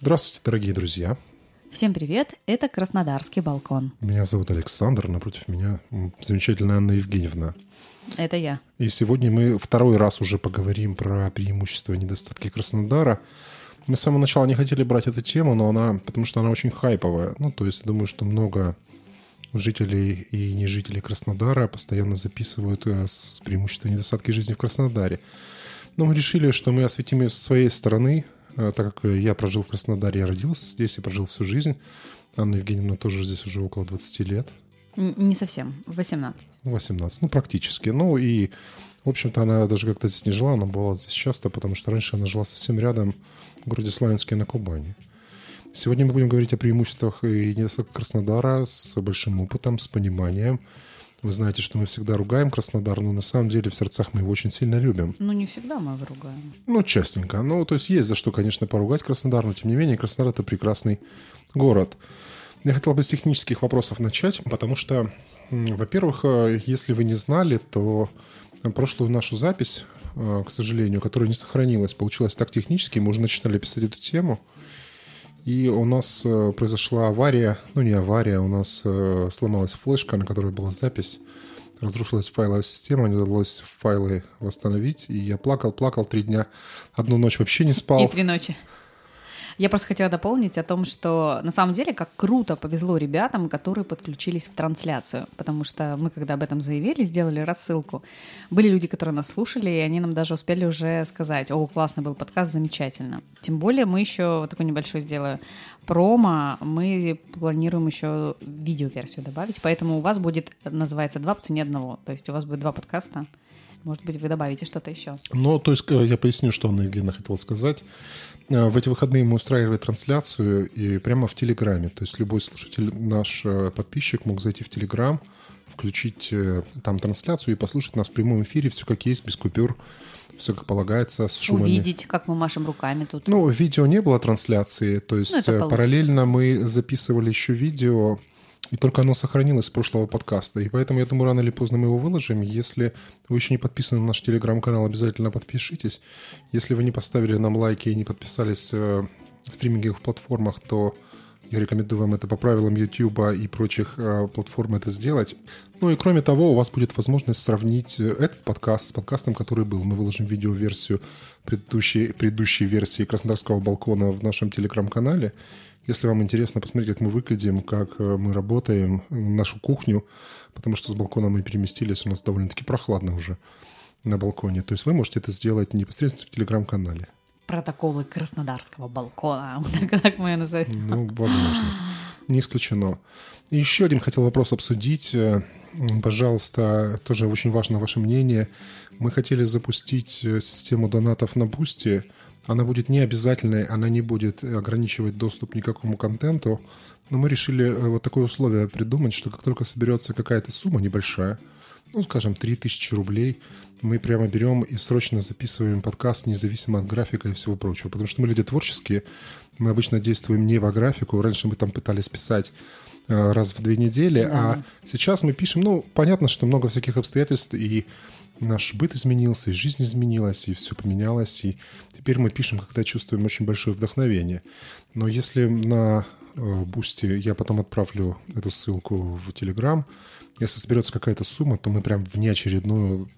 Здравствуйте, дорогие друзья. Всем привет, это Краснодарский балкон. Меня зовут Александр, напротив меня замечательная Анна Евгеньевна. Это я. И сегодня мы второй раз уже поговорим про преимущества и недостатки Краснодара. Мы с самого начала не хотели брать эту тему, но она, потому что она очень хайповая. Ну, то есть, думаю, что много жителей и не жителей Краснодара постоянно записывают э, с преимущества и недостатки жизни в Краснодаре. Но мы решили, что мы осветим ее со своей стороны, так как я прожил в Краснодаре, я родился здесь и прожил всю жизнь. Анна Евгеньевна тоже здесь уже около 20 лет. Не совсем, 18. 18, ну практически. Ну и, в общем-то, она даже как-то здесь не жила, она была здесь часто, потому что раньше она жила совсем рядом в городе Славянске на Кубани. Сегодня мы будем говорить о преимуществах и недостатках Краснодара с большим опытом, с пониманием, вы знаете, что мы всегда ругаем Краснодар, но на самом деле в сердцах мы его очень сильно любим. Ну, не всегда мы его ругаем. Ну, частенько. Ну, то есть есть за что, конечно, поругать Краснодар, но тем не менее Краснодар — это прекрасный город. Я хотел бы с технических вопросов начать, потому что, во-первых, э, если вы не знали, то прошлую нашу запись, э, к сожалению, которая не сохранилась, получилась так технически, мы уже начинали писать эту тему — и у нас э, произошла авария, ну не авария, у нас э, сломалась флешка, на которой была запись. Разрушилась файловая система, не удалось файлы восстановить. И я плакал, плакал три дня. Одну ночь вообще не спал. И три ночи. Я просто хотела дополнить о том, что на самом деле как круто повезло ребятам, которые подключились в трансляцию, потому что мы, когда об этом заявили, сделали рассылку, были люди, которые нас слушали, и они нам даже успели уже сказать, о, классный был подкаст, замечательно. Тем более мы еще вот такой небольшой сделаю промо, мы планируем еще видеоверсию добавить, поэтому у вас будет, называется, два по цене одного, то есть у вас будет два подкаста, может быть, вы добавите что-то еще. Ну, то есть э, я поясню, что Анна Евгеньевна хотела сказать. Э, в эти выходные мы устраивали трансляцию и прямо в Телеграме. То есть любой слушатель, наш э, подписчик мог зайти в Телеграм, включить там трансляцию и послушать нас в прямом эфире, все как есть, без купюр, все как полагается, с шумами. Увидеть, как мы машем руками тут. Ну, видео не было трансляции, то есть ну, параллельно мы записывали еще видео, и только оно сохранилось с прошлого подкаста. И поэтому, я думаю, рано или поздно мы его выложим. Если вы еще не подписаны на наш телеграм-канал, обязательно подпишитесь. Если вы не поставили нам лайки и не подписались э, в стриминговых платформах, то я рекомендую вам это по правилам YouTube и прочих э, платформ это сделать. Ну и кроме того, у вас будет возможность сравнить э, этот подкаст с подкастом, который был. Мы выложим видеоверсию предыдущей, предыдущей версии Краснодарского балкона в нашем телеграм-канале. Если вам интересно посмотреть, как мы выглядим, как э, мы работаем, нашу кухню, потому что с балкона мы переместились, у нас довольно-таки прохладно уже на балконе. То есть вы можете это сделать непосредственно в телеграм-канале. Протоколы Краснодарского балкона, так мы назовем. Ну, возможно. Не исключено. Еще один хотел вопрос обсудить. Э, пожалуйста, тоже очень важно ваше мнение. Мы хотели запустить э, систему донатов на Boosty – она будет не обязательной, она не будет ограничивать доступ никакому контенту. Но мы решили э, вот такое условие придумать, что как только соберется какая-то сумма небольшая, ну, скажем, 3000 рублей, мы прямо берем и срочно записываем подкаст независимо от графика и всего прочего. Потому что мы люди творческие, мы обычно действуем не по графику. Раньше мы там пытались писать э, раз в две недели, да. а сейчас мы пишем, ну, понятно, что много всяких обстоятельств, и наш быт изменился, и жизнь изменилась, и все поменялось, и теперь мы пишем, когда чувствуем очень большое вдохновение. Но если на э, Boosty я потом отправлю эту ссылку в Телеграм, если соберется какая-то сумма, то мы прям внеочередную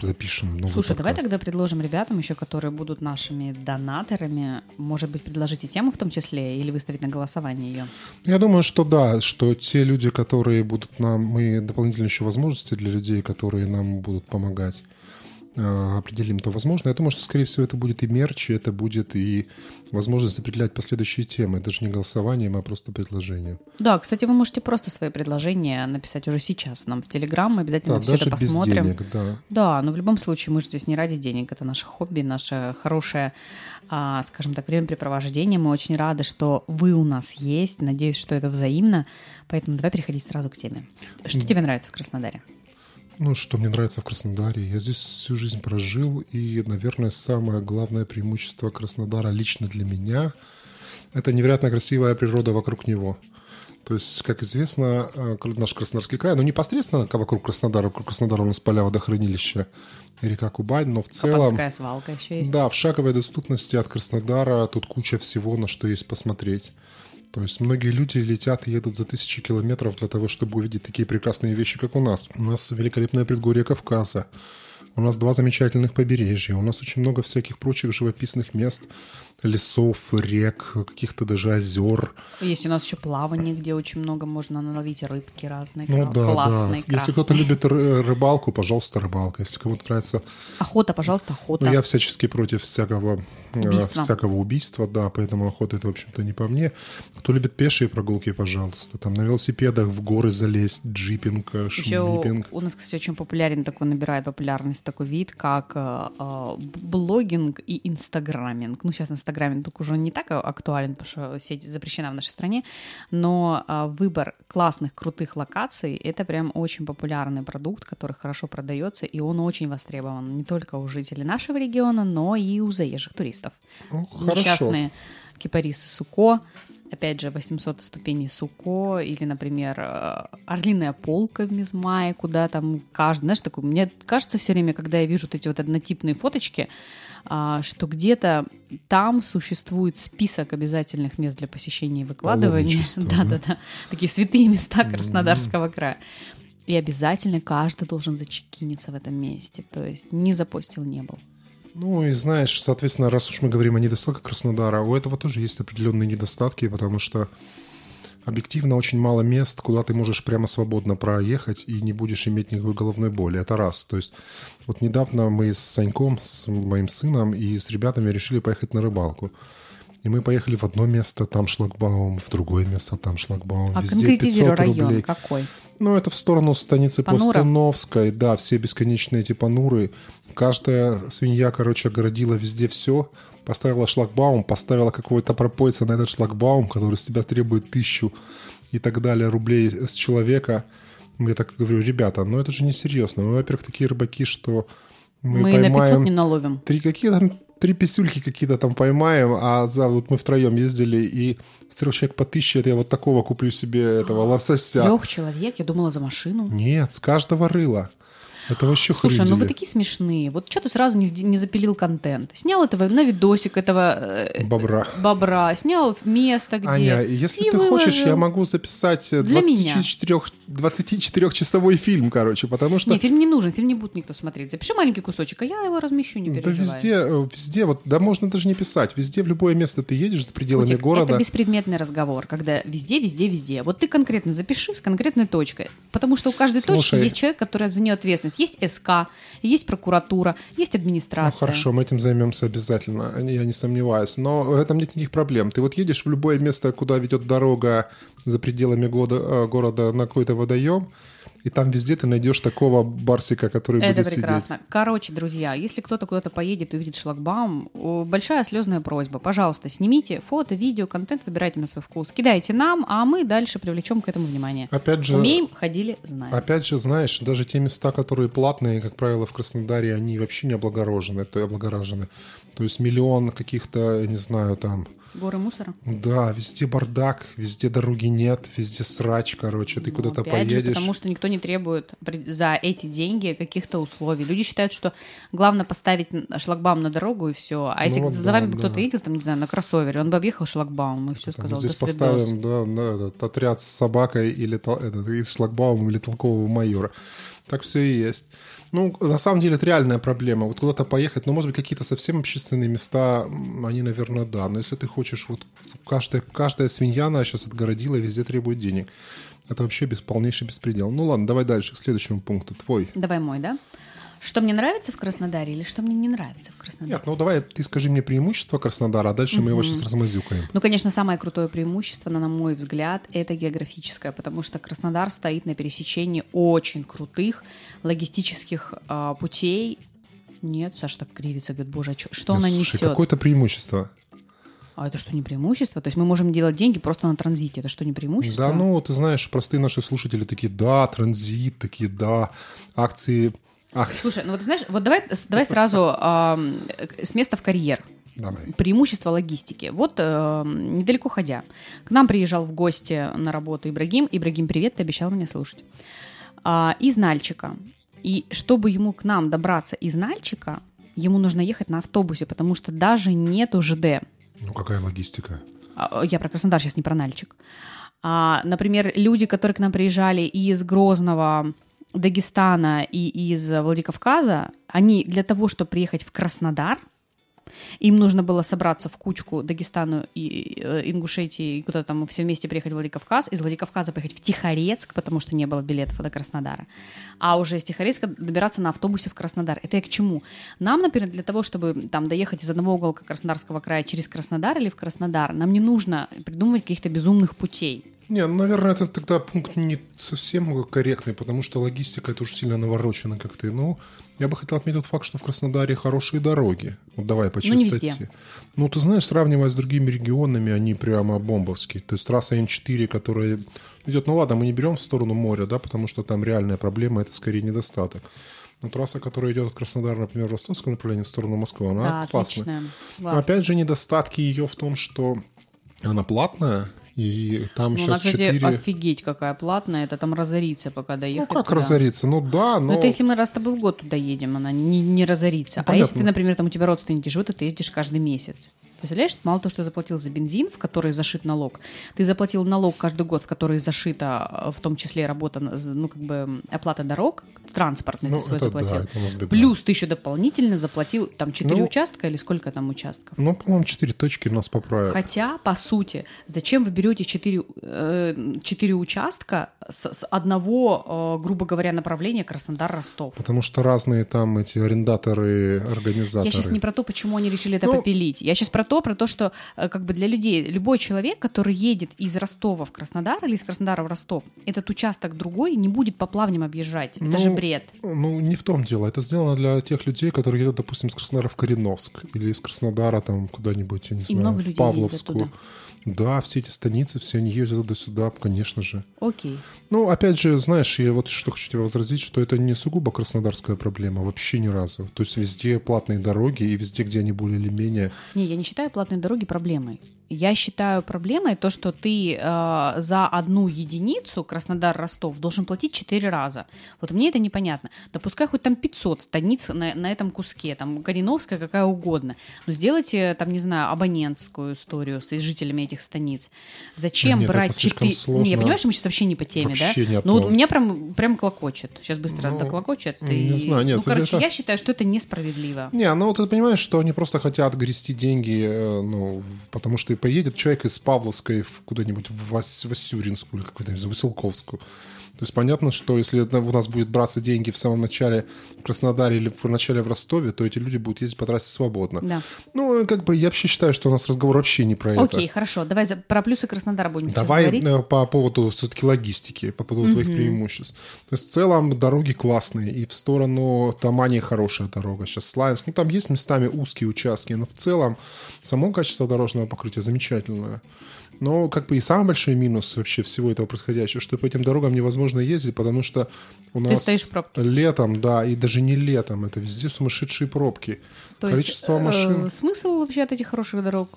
запишем новый Слушай, подкаст. давай тогда предложим ребятам еще, которые будут нашими донаторами, может быть, предложить и тему в том числе, или выставить на голосование ее? Я думаю, что да, что те люди, которые будут нам, мы дополнительные еще возможности для людей, которые нам будут помогать определим, то возможно. Я думаю, что, скорее всего, это будет и мерч, это будет и возможность определять последующие темы. Даже не голосованием, а просто предложением. Да, кстати, вы можете просто свои предложения написать уже сейчас нам в Телеграм. Мы обязательно да, все даже это посмотрим. Без денег, да. Да, но в любом случае мы же здесь не ради денег. Это наше хобби, наше хорошее, а, скажем так, времяпрепровождение. Мы очень рады, что вы у нас есть. Надеюсь, что это взаимно. Поэтому давай переходить сразу к теме. Что тебе нравится в Краснодаре? Ну, что мне нравится в Краснодаре, я здесь всю жизнь прожил, и, наверное, самое главное преимущество Краснодара лично для меня – это невероятно красивая природа вокруг него. То есть, как известно, э, наш Краснодарский край, ну, непосредственно вокруг Краснодара, вокруг Краснодара у нас поля водохранилища река Кубань, но в целом... Капанская свалка еще есть. Да, в шаговой доступности от Краснодара тут куча всего, на что есть посмотреть. То есть многие люди летят и едут за тысячи километров для того, чтобы увидеть такие прекрасные вещи, как у нас. У нас великолепное предгорье Кавказа. У нас два замечательных побережья. У нас очень много всяких прочих живописных мест лесов, рек, каких-то даже озер. Есть у нас еще плавание, где очень много можно наловить рыбки разные, ну, да, классные, да. Если кто-то любит рыбалку, пожалуйста, рыбалка. Если кому-то нравится... Охота, пожалуйста, охота. Ну, я всячески против всякого э, убийства. всякого убийства, да, поэтому охота это, в общем-то, не по мне. Кто любит пешие прогулки, пожалуйста, там на велосипедах в горы залезть, джипинг, э, шмипинг. у нас, кстати, очень популярен такой, набирает популярность такой вид, как э, э блогинг и инстаграминг. Ну, сейчас инстаграм Инстаграме только уже не так актуален, потому что сеть запрещена в нашей стране, но а, выбор классных, крутых локаций — это прям очень популярный продукт, который хорошо продается, и он очень востребован не только у жителей нашего региона, но и у заезжих туристов. Ну, Несчастные кипарисы Суко, опять же, 800 ступеней Суко, или, например, э, Орлиная полка в Мизмае, куда там каждый, знаешь, такой, мне кажется все время, когда я вижу вот эти вот однотипные фоточки, а, что где-то там существует список обязательных мест для посещения и выкладывания. Да-да-да. Такие святые места Краснодарского края. И обязательно каждый должен зачекиниться в этом месте. То есть не запостил, не был. Ну и знаешь, соответственно, раз уж мы говорим о недостатках Краснодара, у этого тоже есть определенные недостатки, потому что объективно очень мало мест, куда ты можешь прямо свободно проехать и не будешь иметь никакой головной боли. Это раз. То есть вот недавно мы с Саньком, с моим сыном и с ребятами решили поехать на рыбалку. И мы поехали в одно место, там шлагбаум, в другое место, там шлагбаум. А Везде 500 район рублей. какой? Ну, это в сторону станицы Панура? Пластуновской. Да, все бесконечные эти пануры. Каждая свинья, короче, огородила везде все поставила шлагбаум, поставила какого-то пропойца на этот шлагбаум, который с тебя требует тысячу и так далее рублей с человека. Я так говорю, ребята, ну это же не серьезно. Мы, во-первых, такие рыбаки, что мы, мы поймаем... на 500 не наловим. Три какие там три писюльки какие-то там поймаем, а за вот мы втроем ездили, и с трех человек по тысяче, это я вот такого куплю себе этого лосося. Трех человек? Я думала за машину. Нет, с каждого рыла. Это вообще Слушай, хрюдили. ну вы такие смешные. Вот что ты сразу не, не запилил контент? Снял этого на видосик этого... Э, бобра. Бобра. Снял место, где... Аня, если ты выложил. хочешь, я могу записать 24, 24-часовой фильм, короче, потому что... Не, фильм не нужен, фильм не будет никто смотреть. Запиши маленький кусочек, а я его размещу, не переживай. Да везде, э, везде, вот, да можно даже не писать. Везде, в любое место ты едешь за пределами Путик, города. Это беспредметный разговор, когда везде, везде, везде. Вот ты конкретно запиши с конкретной точкой. Потому что у каждой Слушай, точки есть человек, который за нее ответственность. Есть СК, есть прокуратура, есть администрация. Ну, хорошо, мы этим займемся обязательно, я не сомневаюсь. Но в этом нет никаких проблем. Ты вот едешь в любое место, куда ведет дорога за пределами года, э, города на какой-то водоем, и там везде ты найдешь такого барсика, который Это будет прекрасно. сидеть. Короче, друзья, если кто-то куда-то поедет и увидит шлагбаум, большая слезная просьба. Пожалуйста, снимите фото, видео, контент, выбирайте на свой вкус. Кидайте нам, а мы дальше привлечем к этому внимание. Опять же, Умеем, ходили, знаем. Опять же, знаешь, даже те места, которые платные, как правило, в Краснодаре, они вообще не облагорожены, это облагорожены. То есть миллион каких-то, я не знаю, там Горы мусора? Да, везде бардак, везде дороги нет, везде срач, короче, ты ну, куда-то поедешь. Же, потому что никто не требует за эти деньги каких-то условий. Люди считают, что главное поставить шлагбаум на дорогу и все. А если ну, за да, вами да. кто-то едет, там, не знаю, на кроссовере, он бы объехал шлагбаум и все там, сказал. Здесь поставим, да, да, этот отряд с собакой или этот, и шлагбаумом или толкового майора. Так все и есть. Ну, на самом деле, это реальная проблема. Вот куда-то поехать, ну, может быть, какие-то совсем общественные места, они, наверное, да. Но если ты хочешь, вот каждая, каждая свинья она сейчас отгородила везде требует денег. Это вообще без, полнейший беспредел. Ну ладно, давай дальше, к следующему пункту. Твой. Давай мой, да? Что мне нравится в Краснодаре или что мне не нравится в Краснодаре? Нет, ну давай ты скажи мне преимущество Краснодара, а дальше угу. мы его сейчас размазюкаем. Ну, конечно, самое крутое преимущество, на мой взгляд, это географическое, потому что Краснодар стоит на пересечении очень крутых логистических э, путей. Нет, Саша так кривится, говорит, боже, а что, что она слушай, несет? какое-то преимущество. А это что, не преимущество? То есть мы можем делать деньги просто на транзите. Это что, не преимущество? Да, ну, ты знаешь, простые наши слушатели такие, да, транзит, такие, да, акции Ах. Слушай, ну вот знаешь, вот давай, давай сразу э, с места в карьер. Давай. преимущество логистики. Вот э, недалеко ходя, к нам приезжал в гости на работу Ибрагим. Ибрагим, привет, ты обещал меня слушать. А, из Нальчика. И чтобы ему к нам добраться из Нальчика, ему нужно ехать на автобусе, потому что даже нету ЖД. Ну, какая логистика? А, Я про Краснодар сейчас, не про Нальчик. А, например, люди, которые к нам приезжали из Грозного, Дагестана и из Владикавказа, они для того, чтобы приехать в Краснодар, им нужно было собраться в кучку Дагестану и э, Ингушетии, и куда-то там все вместе приехать в Владикавказ, из Владикавказа поехать в Тихорецк, потому что не было билетов до Краснодара, а уже из Тихорецка добираться на автобусе в Краснодар. Это я к чему? Нам, например, для того, чтобы там доехать из одного уголка Краснодарского края через Краснодар или в Краснодар, нам не нужно придумывать каких-то безумных путей. Не, ну, наверное, это тогда пункт не совсем корректный, потому что логистика это уже сильно наворочена как-то. Ну, я бы хотел отметить факт, что в Краснодаре хорошие дороги. Вот давай по Ну, не чистоте. везде. Ну, ты знаешь, сравнивая с другими регионами, они прямо бомбовские. То есть трасса М4, которая идет, ну ладно, мы не берем в сторону моря, да, потому что там реальная проблема, это скорее недостаток. Но трасса, которая идет от Краснодара, например, в ростовском направлении в сторону Москвы, она да, классная. отличная. Но опять же, недостатки ее в том, что она платная, и там Ну, сейчас кстати, 4... офигеть какая платная, это там разорится, пока Ну, доехать. как туда. разориться? Ну да, но... Ну, это если мы раз с тобой в год туда едем, она не, не разорится. Ну, а если ты, например, там у тебя родственники живут, и ты ездишь каждый месяц. Представляешь, мало того, что ты заплатил за бензин, в который зашит налог, ты заплатил налог каждый год, в который зашита, э, в том числе работа, ну, как бы оплата дорог, транспортный Ну, ты свой это да, заплатил. это. Плюс ты еще дополнительно заплатил там 4 Ну, участка или сколько там участков. Ну, по-моему, 4 точки нас поправят. Хотя, по сути, зачем вы берете четыре, э, четыре участка с, с одного, э, грубо говоря, направления Краснодар-Ростов? Потому что разные там эти арендаторы, организаторы. Я сейчас не про то, почему они решили это Ну- попилить. Я сейчас про то, про то, что э, как бы для людей, любой человек, который едет из Ростова в Краснодар или из Краснодара в Ростов, этот участок другой не будет по плавням объезжать. Это Ну, же бред. Ну, не в том дело. Это сделано для тех людей, которые едут, допустим, из Краснодара в Кореновск или из Краснодара там куда-нибудь, я не знаю, в едет Павловскую. туда. Да, все эти станицы, все они ездят туда-сюда, конечно же. Окей. Ну, опять же, знаешь, я вот что хочу тебе возразить, что это не сугубо краснодарская проблема, вообще ни разу. То есть везде платные дороги, и везде, где они более или менее... Не, я не считаю платные дороги проблемой. Я считаю проблемой то, что ты э, за одну единицу Краснодар-Ростов должен платить 4 раза. Вот мне это непонятно. Да пускай хоть там 500 станиц на, на этом куске, там Кореновская какая угодно. Но сделайте там, не знаю, абонентскую историю с жителями этих станиц. Зачем Нет, брать слишком 4... сложно. Не, я понимаю, что мы сейчас вообще не по теме, Вообще да? не о Ну вот меня прям, прям клокочет. Сейчас быстро Ну, доклокочет. не и- знаю, нет, Ну, короче, это- я считаю, что это несправедливо. Не, ну вот ты понимаешь, что они просто хотят грести деньги, э, ну, потому что поедет человек из Павловской куда-нибудь в Вас- Васюринскую или какую-то, не знаю, Василковскую. То есть понятно, что если у нас будет браться деньги в самом начале в Краснодаре или в начале в Ростове, то эти люди будут ездить по трассе свободно. Да. Ну, как бы я вообще считаю, что у нас разговор вообще не про Окей, это. хорошо. Давай за- про плюсы Краснодара будем Давай говорить. э, по поводу все-таки логистики, по поводу твоих преимуществ. То есть в целом дороги классные, и в сторону Тамани хорошая дорога. Сейчас Славянск, ну там есть местами узкие участки, но в целом само качество дорожного покрытия замечательное. Но как бы и самый большой минус вообще всего этого происходящего, что по этим дорогам невозможно ездить, потому что у нас летом, да, и даже не летом, это везде сумасшедшие пробки. То Количество есть, машин. э, смысл вообще от этих хороших дорог?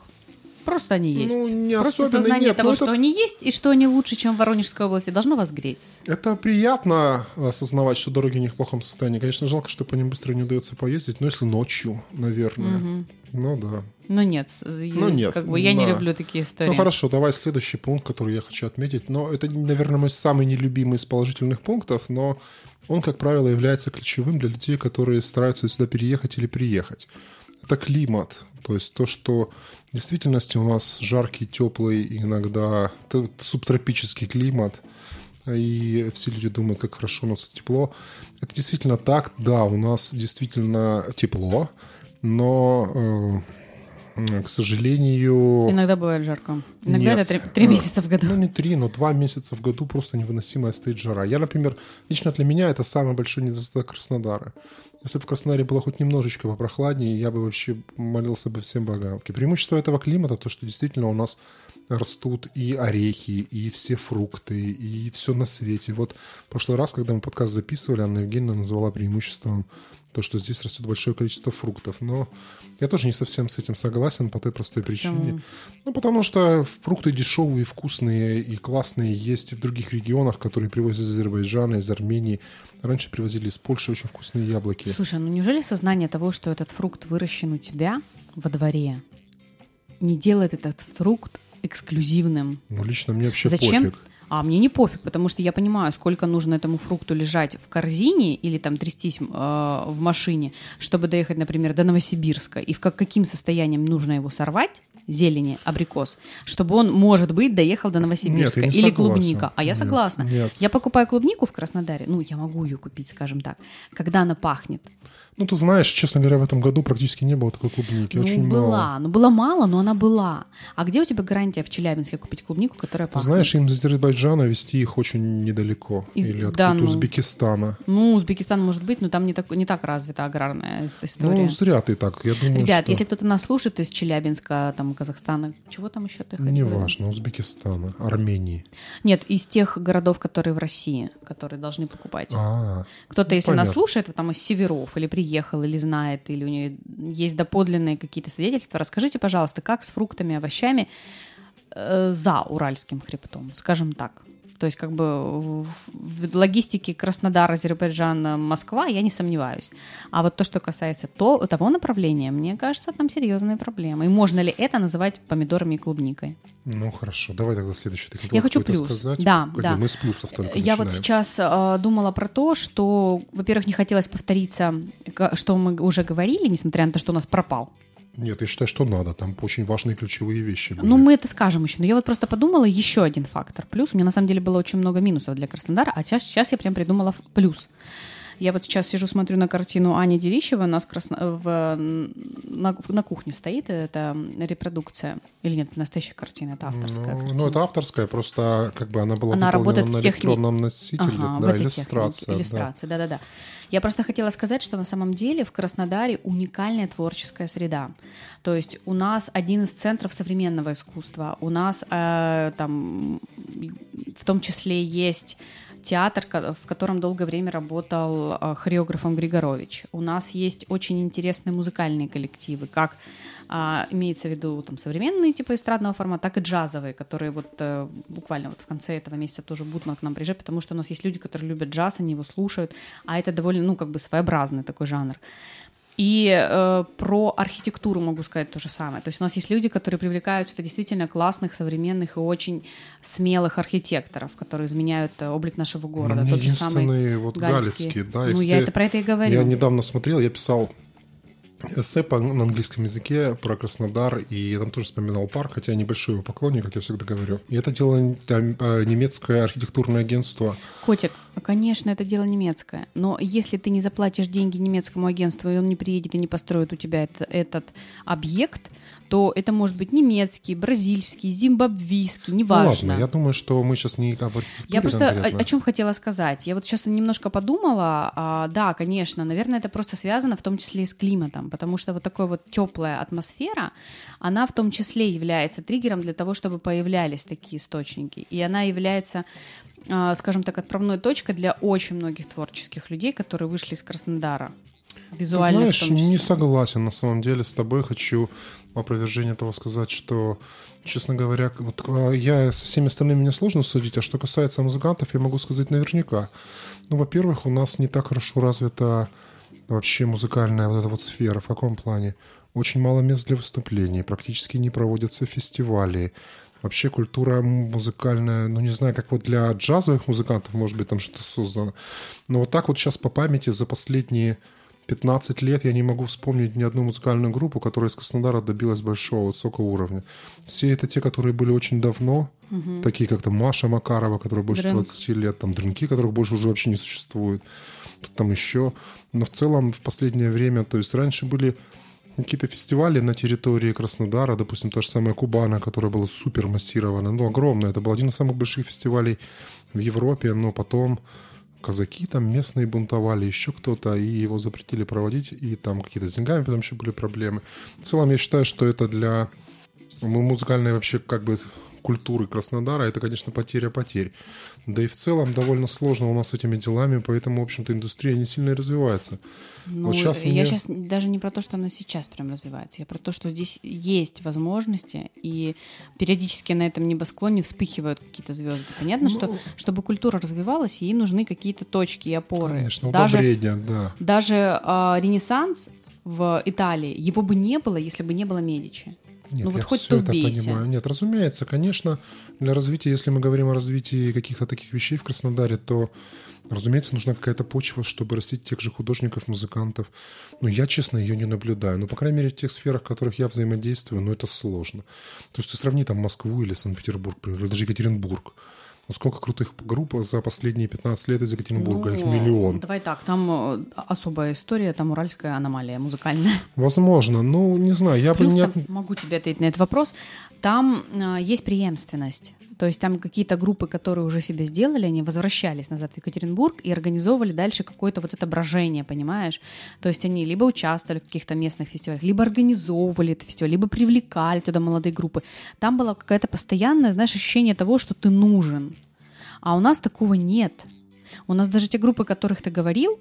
Просто они есть. Ну, не Просто особенно сознание нет, того, но это- что они есть, и что они лучше, чем в Воронежской области, должно вас греть. Это приятно осознавать, что дороги них в плохом состоянии. Конечно, жалко, что по ним быстро не удается поездить, но если ночью, наверное. Ну да. Но нет, Ну, нет, как бы я не да. люблю такие истории. Ну хорошо, давай следующий пункт, который я хочу отметить. Но это, наверное, мой самый нелюбимый из положительных пунктов, но он, как правило, является ключевым для людей, которые стараются сюда переехать или приехать. Это климат. То есть то, что в действительности у нас жаркий, теплый, иногда субтропический климат, и все люди думают, как хорошо у нас тепло. Это действительно так, да, у нас действительно тепло, но, э, к сожалению... Иногда бывает жарко. Иногда Нет. это три, три Э, месяца в году. Ну, не три, но два месяца в году просто невыносимая стоит жара. Я, например, лично для меня это самый большой недостаток Краснодара. Если бы в Краснодаре было хоть немножечко попрохладнее, я бы вообще молился бы всем богам. Преимущество этого климата то, что действительно у нас растут и орехи, и все фрукты, и все на свете. Вот в прошлый раз, когда мы подкаст записывали, Анна Евгеньевна назвала преимуществом то, что здесь растет большое количество фруктов. Но я тоже не совсем с этим согласен по той простой причине. Почему? Ну, потому что фрукты дешевые, вкусные и классные есть и в других регионах, которые привозят из Азербайджана, из Армении. Раньше привозили из Польши очень вкусные яблоки. Слушай, ну неужели сознание того, что этот фрукт выращен у тебя во дворе, не делает этот фрукт эксклюзивным? Ну, лично мне вообще Зачем? пофиг. А мне не пофиг, потому что я понимаю, сколько нужно этому фрукту лежать в корзине или там трястись э, в машине, чтобы доехать, например, до Новосибирска, и в как, каким состоянием нужно его сорвать, зелени, абрикос, чтобы он, может быть, доехал до Новосибирска. Нет, не или согласен. клубника. А я Нет, согласна. нет. Я покупаю клубнику в Краснодаре, ну, я могу ее купить, скажем так, когда она пахнет. Ну, ты знаешь, честно говоря, в этом году практически не было такой клубники. ну, очень была. мало. Ну, было мало, но она была. А где у тебя гарантия в Челябинске купить клубнику, которая Ты пахнет? знаешь, им из Азербайджана везти их очень недалеко. Из- Или да, откуда-то ну. Узбекистана. Ну, Узбекистан может быть, но там не так, не так развита аграрная ис- история. Ну, зря ты так. Я думаю, Ребят, что... если кто-то нас слушает из Челябинска, там, Казахстана, чего там еще ты хотел? Неважно, Узбекистана, Армении. Нет, из тех городов, которые в России, которые должны покупать. А, Кто-то, ну, если нас понятно. слушает, там из северов, или приехал, или знает, или у него есть доподлинные какие-то свидетельства, расскажите, пожалуйста, как с фруктами, овощами э, за Уральским хребтом, скажем так. То есть как бы в, логистике Краснодар, Азербайджан, Москва я не сомневаюсь. А вот то, что касается то, того направления, мне кажется, там серьезные проблемы. И можно ли это называть помидорами и клубникой? ну хорошо, давай тогда следующий. Ты Я хочу плюс. сказать? Да, Погоди, да. Мы с плюсов только Я вот начинаем. сейчас э, думала про то, что, во-первых, не хотелось повториться, что мы уже говорили, несмотря на то, что у нас пропал. Нет, я считаю, что надо. Там очень важные ключевые вещи были. Ну, мы это скажем еще. Но я вот просто подумала еще один фактор. Плюс у меня на самом деле было очень много минусов для Краснодара, а сейчас, сейчас я прям придумала в- плюс. Я вот сейчас сижу, смотрю на картину Ани Дерищева, у нас в Красно- в, на, на кухне стоит, это репродукция. Или нет, настоящая картина, это авторская Ну, картина. ну, это авторская, просто как бы она была Она работает в на техни- электронном носителе. Ага, в да, иллюстрация. технике. да. Иллюстрация, да-да-да. Я просто хотела сказать, что на самом деле в Краснодаре уникальная творческая среда. То есть у нас один из центров современного искусства. У нас э, там в том числе есть театр, в котором долгое время работал э, хореографом Григорович. У нас есть очень интересные музыкальные коллективы, как а, имеется в виду там современные типа эстрадного формата, так и джазовые, которые вот э, буквально вот в конце этого месяца тоже будут к нам приезжать, потому что у нас есть люди, которые любят джаз, они его слушают, а это довольно, ну, как бы своеобразный такой жанр. И э, про архитектуру могу сказать то же самое. То есть у нас есть люди, которые привлекают сюда действительно классных, современных и очень смелых архитекторов, которые изменяют э, облик нашего города. Ну, мне Тот же самый вот Галицкий, да. Ну, я это про это и говорю. Я недавно смотрел, я писал эссе по, на английском языке про Краснодар, и я там тоже вспоминал парк, хотя я небольшой его поклонник, как я всегда говорю. И это дело там, э, немецкое архитектурное агентство. Котик, ну, конечно, это дело немецкое. Но если ты не заплатишь деньги немецкому агентству, и он не приедет и не построит у тебя это- этот объект, то это может быть немецкий, бразильский, зимбабвийский, Ну неважно. ладно, я думаю, что мы сейчас не об Я просто о, конкретно. о чем хотела сказать. Я вот сейчас немножко подумала. а, да, конечно, наверное, это просто связано в том числе и с климатом, потому что вот такая вот теплая атмосфера, она в том числе является триггером для того, чтобы появлялись такие источники. И она является а, скажем так, отправной точкой для очень многих творческих людей, которые вышли из Краснодара. Визуально знаешь, не согласен на самом деле с тобой. Хочу опровержение этого сказать, что, честно говоря, вот, а, я со всеми остальными мне сложно судить, а что касается музыкантов, я могу сказать наверняка. Ну, во-первых, у нас не так хорошо развита вообще музыкальная вот эта вот сфера. В каком плане? Очень мало мест для выступлений, практически не проводятся фестивали. Вообще культура музыкальная, ну не знаю, как вот для джазовых музыкантов, может быть, там что-то создано. Но вот так вот сейчас по памяти за последние 15 лет я не могу вспомнить ни одну музыкальную группу, которая из Краснодара добилась большого, высокого уровня. Все это те, которые были очень давно, такие как там Маша Макарова, которая больше Дрынк. 20 лет, там Дрынки, которых больше уже вообще не существует, тут там еще. Но в целом в последнее время, то есть раньше были какие-то фестивали на территории Краснодара, допустим, та же самая Кубана, которая была супер массирована, ну, огромная. Это был один из самых больших фестивалей в Европе, но потом казаки там местные бунтовали, еще кто-то, и его запретили проводить, и там какие-то с деньгами потом еще были проблемы. В целом, я считаю, что это для Мы музыкальные вообще как бы культуры Краснодара, это, конечно, потеря потерь. Да и в целом довольно сложно у нас с этими делами, поэтому, в общем-то, индустрия не сильно развивается. Ну, вот сейчас я мне... сейчас даже не про то, что она сейчас прям развивается, я про то, что здесь есть возможности, и периодически на этом небосклоне вспыхивают какие-то звезды. Понятно, ну... что чтобы культура развивалась, ей нужны какие-то точки и опоры. Конечно, даже, да. Даже э, Ренессанс в Италии, его бы не было, если бы не было Медичи. Нет, ну, вот я хоть все это бейся. понимаю. Нет, разумеется, конечно, для развития, если мы говорим о развитии каких-то таких вещей в Краснодаре, то, разумеется, нужна какая-то почва, чтобы растить тех же художников, музыкантов. Но я, честно, ее не наблюдаю. Но, по крайней мере, в тех сферах, в которых я взаимодействую, ну, это сложно. То есть ты сравни там Москву или Санкт-Петербург, или даже Екатеринбург. Ну, сколько крутых групп за последние 15 лет из Екатеринбурга? Ну, Их миллион. Давай так, там э, особая история, там уральская аномалия музыкальная. Возможно, ну, не знаю, я Плюс бы не... Там, могу тебе ответить на этот вопрос. Там э, есть преемственность. То есть там какие-то группы, которые уже себе сделали, они возвращались назад в Екатеринбург и организовывали дальше какое-то вот это брожение, понимаешь? То есть они либо участвовали в каких-то местных фестивалях, либо организовывали это фестиваль, либо привлекали туда молодые группы. Там было какое-то постоянное, знаешь, ощущение того, что ты нужен. А у нас такого нет. У нас даже те группы, о которых ты говорил,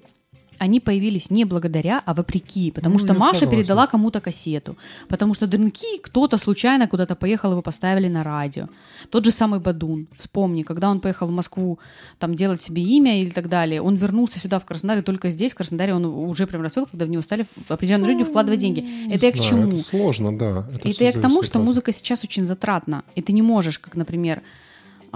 они появились не благодаря, а вопреки. Потому ну, что Маша согласен. передала кому-то кассету. Потому что Дрынки кто-то случайно куда-то поехал, его поставили на радио. Тот же самый Бадун. Вспомни, когда он поехал в Москву там делать себе имя или так далее, он вернулся сюда в Краснодар, и только здесь, в Краснодаре, он уже прям расцвел, когда в него стали определенные люди вкладывать деньги. Это я к чему? Это сложно, да. Это, это я к тому, что музыка сейчас очень затратна. И ты не можешь, как, например,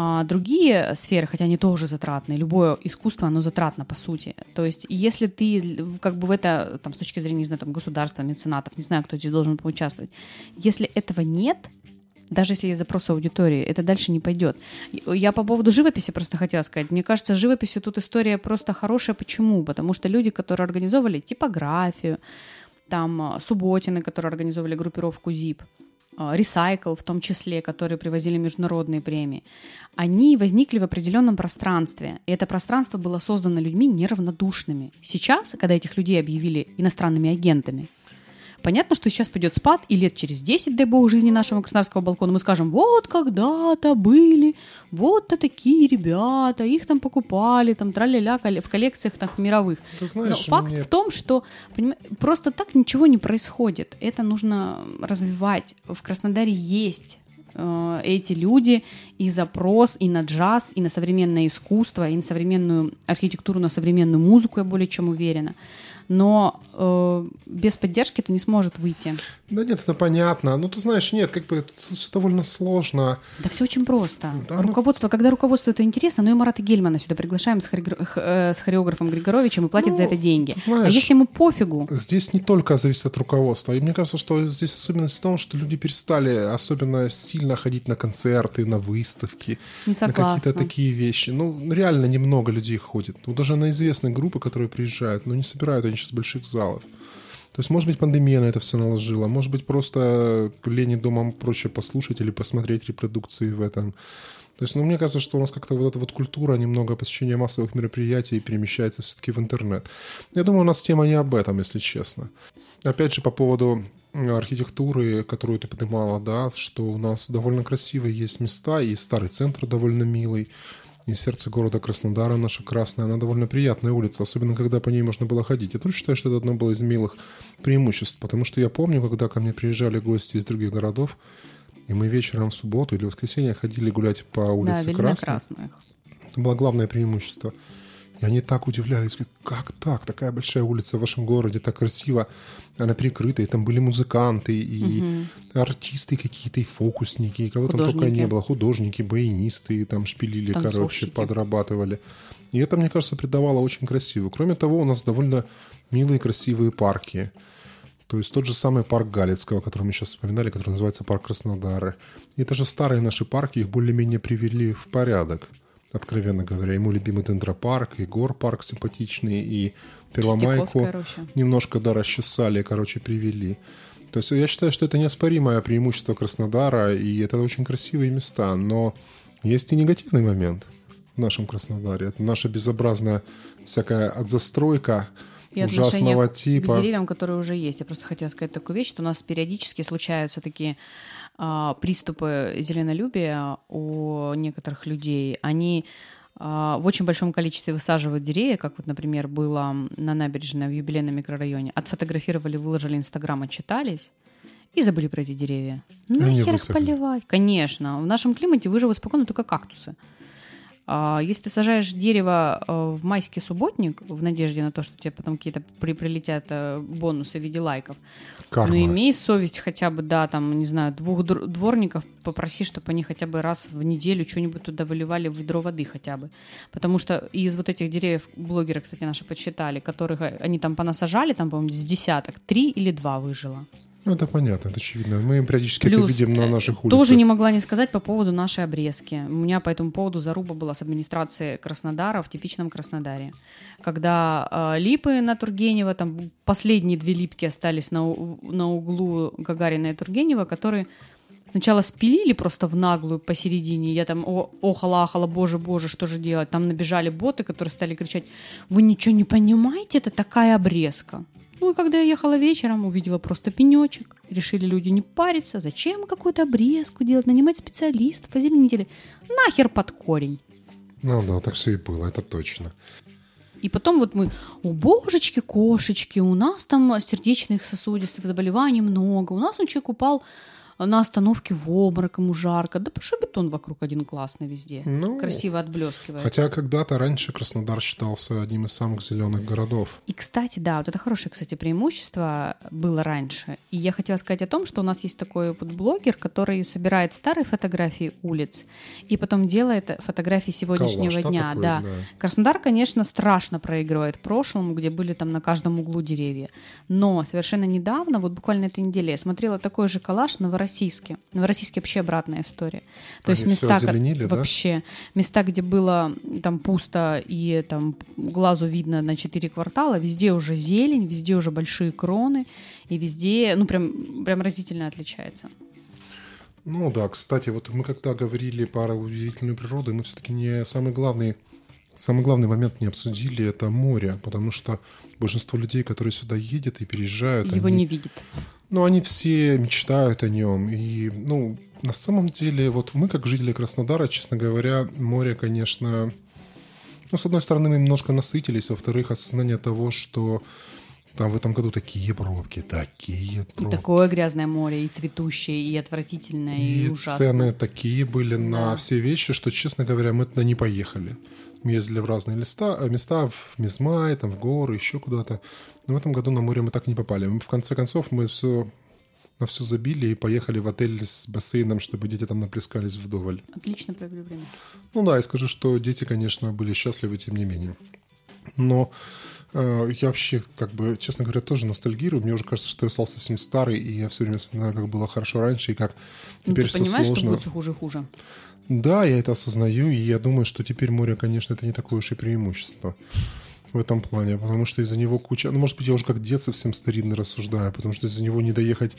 а другие сферы, хотя они тоже затратные, любое искусство, оно затратно по сути. То есть, если ты как бы в это, там, с точки зрения, не знаю, там, государства, меценатов, не знаю, кто здесь должен поучаствовать, если этого нет, даже если есть запрос аудитории, это дальше не пойдет. Я по поводу живописи просто хотела сказать. Мне кажется, живописью тут история просто хорошая. Почему? Потому что люди, которые организовывали типографию, там а, Субботины, которые организовывали группировку ЗИП, Recycle в том числе, которые привозили международные премии, они возникли в определенном пространстве. И это пространство было создано людьми неравнодушными. Сейчас, когда этих людей объявили иностранными агентами, Понятно, что сейчас пойдет спад, и лет через 10, дай бог, жизни нашего краснодарского балкона мы скажем, вот когда-то были, вот-то такие ребята, их там покупали, там траля-ля в коллекциях там мировых. Ты знаешь, Но факт мне... в том, что просто так ничего не происходит. Это нужно развивать. В Краснодаре есть э, эти люди и запрос и на джаз, и на современное искусство, и на современную архитектуру, на современную музыку, я более чем уверена но э, без поддержки это не сможет выйти. Да нет, это понятно. Ну, ты знаешь, нет, как бы это все довольно сложно. Да все очень просто. Да, ну руководство, ну... когда руководство это интересно, ну и Марата Гельмана сюда приглашаем с, хореограф... Э, с хореографом Григоровичем и платят ну, за это деньги. Знаешь, а если ему пофигу? Здесь не только зависит от руководства. И мне кажется, что здесь особенность в том, что люди перестали особенно сильно ходить на концерты, на выставки, на какие-то такие вещи. Ну, реально немного людей ходит. Ну, даже на известные группы, которые приезжают, ну, не собирают они сейчас больших залов. То есть, может быть, пандемия на это все наложила, может быть, просто лени дома проще послушать или посмотреть репродукции в этом. То есть, ну, мне кажется, что у нас как-то вот эта вот культура немного посещения массовых мероприятий перемещается все-таки в интернет. Я думаю, у нас тема не об этом, если честно. Опять же, по поводу архитектуры, которую ты поднимала, да, что у нас довольно красивые есть места, и старый центр довольно милый, и сердце города Краснодара, наша красная, она довольно приятная улица, особенно когда по ней можно было ходить. Я тоже считаю, что это одно было из милых преимуществ, потому что я помню, когда ко мне приезжали гости из других городов, и мы вечером в субботу или в воскресенье ходили гулять по улице да, Красной. Красных. Это было главное преимущество. И они так удивлялись, говорят, как так, такая большая улица в вашем городе, так красиво, она перекрыта, и там были музыканты, и угу. артисты какие-то, и фокусники, и кого там только не было, художники, баянисты, там шпилили, короче, подрабатывали. И это, мне кажется, придавало очень красиво. Кроме того, у нас довольно милые, красивые парки. То есть тот же самый парк Галицкого, который мы сейчас вспоминали, который называется парк Краснодара. И даже старые наши парки их более-менее привели в порядок откровенно говоря. Ему любимый Дендропарк, и Горпарк симпатичный, и Первомайку немножко, да, расчесали, короче, привели. То есть я считаю, что это неоспоримое преимущество Краснодара, и это очень красивые места, но есть и негативный момент в нашем Краснодаре. Это наша безобразная всякая отзастройка, и ужасного типа. к деревьям, которые уже есть. Я просто хотела сказать такую вещь, что у нас периодически случаются такие приступы зеленолюбия у некоторых людей, они а, в очень большом количестве высаживают деревья, как вот, например, было на набережной в юбилейном микрорайоне. Отфотографировали, выложили Инстаграм, отчитались и забыли про эти деревья. Нахер их поливать? Конечно. В нашем климате выживут спокойно только кактусы. А, если ты сажаешь дерево э, в майский субботник в надежде на то, что тебе потом какие-то при прилетят э, бонусы в виде лайков, Карма. ну имей совесть хотя бы, да, там, не знаю, двух дворников попроси, чтобы они хотя бы раз в неделю что-нибудь туда выливали в ведро воды хотя бы. Потому что из вот этих деревьев, блогеры, кстати, наши подсчитали, которых они там понасажали, там, по-моему, с десяток, три или два выжило. Ну, это понятно, это очевидно. Мы периодически Плюс, это видим на наших улицах. Тоже не могла не сказать по поводу нашей обрезки. У меня по этому поводу заруба была с администрацией Краснодара в типичном Краснодаре. Когда э, липы на Тургенева, там последние две липки остались на, на углу Гагарина и Тургенева, которые сначала спилили просто в наглую посередине. Я там охала-ахала, боже, боже, что же делать? Там набежали боты, которые стали кричать, вы ничего не понимаете, это такая обрезка. Ну и когда я ехала вечером, увидела просто пенечек. Решили люди не париться, зачем какую-то обрезку делать, нанимать специалистов, озеленителей. Нахер под корень. Ну да, так все и было, это точно. И потом вот мы, о божечки, кошечки, у нас там сердечных сосудистых заболеваний много, у нас он человек упал на остановке в обморок, ему жарко. Да потому что бетон вокруг один классный везде. Ну, Красиво отблескивает. Хотя когда-то раньше Краснодар считался одним из самых зеленых городов. И, кстати, да, вот это хорошее, кстати, преимущество было раньше. И я хотела сказать о том, что у нас есть такой вот блогер, который собирает старые фотографии улиц и потом делает фотографии сегодняшнего Коллаж, дня. Такой, да. да. Краснодар, конечно, страшно проигрывает прошлому, где были там на каждом углу деревья. Но совершенно недавно, вот буквально этой неделе, я смотрела такой же коллаж на Новороссийске. Новороссийске вообще обратная история. То Они есть места озеленили, да? вообще места, где было там пусто и там глазу видно на четыре квартала, везде уже зелень, везде уже большие кроны и везде, ну прям прям разительно отличается. Ну да, кстати, вот мы когда говорили про удивительную природу, мы все-таки не самый главный Самый главный момент не обсудили это море, потому что большинство людей, которые сюда едут и переезжают, его они, не видят. Ну, они все мечтают о нем. И, ну, на самом деле, вот мы, как жители Краснодара, честно говоря, море, конечно, ну, с одной стороны, мы немножко насытились, во-вторых, осознание того, что там в этом году такие пробки, такие пробки. И такое грязное море, и цветущее, и отвратительное, и, и ужасное. цены такие были да. на все вещи, что, честно говоря, мы туда не поехали. Мы ездили в разные места, э, места в Мизмай, там, в горы, еще куда-то. Но в этом году на море мы так и не попали. В конце концов, мы все на все забили и поехали в отель с бассейном, чтобы дети там наплескались вдоволь. Отлично провели время. Ну да, я скажу, что дети, конечно, были счастливы, тем не менее. Но э, я вообще, как бы, честно говоря, тоже ностальгирую. Мне уже кажется, что я стал совсем старый, и я все время вспоминаю, как было хорошо раньше, и как ну, теперь ну, ты все понимаешь, сложно. что будет все хуже и хуже? Да, я это осознаю, и я думаю, что теперь море, конечно, это не такое уж и преимущество в этом плане, потому что из-за него куча... Ну, может быть, я уже как дед совсем старинный рассуждаю, потому что из-за него не доехать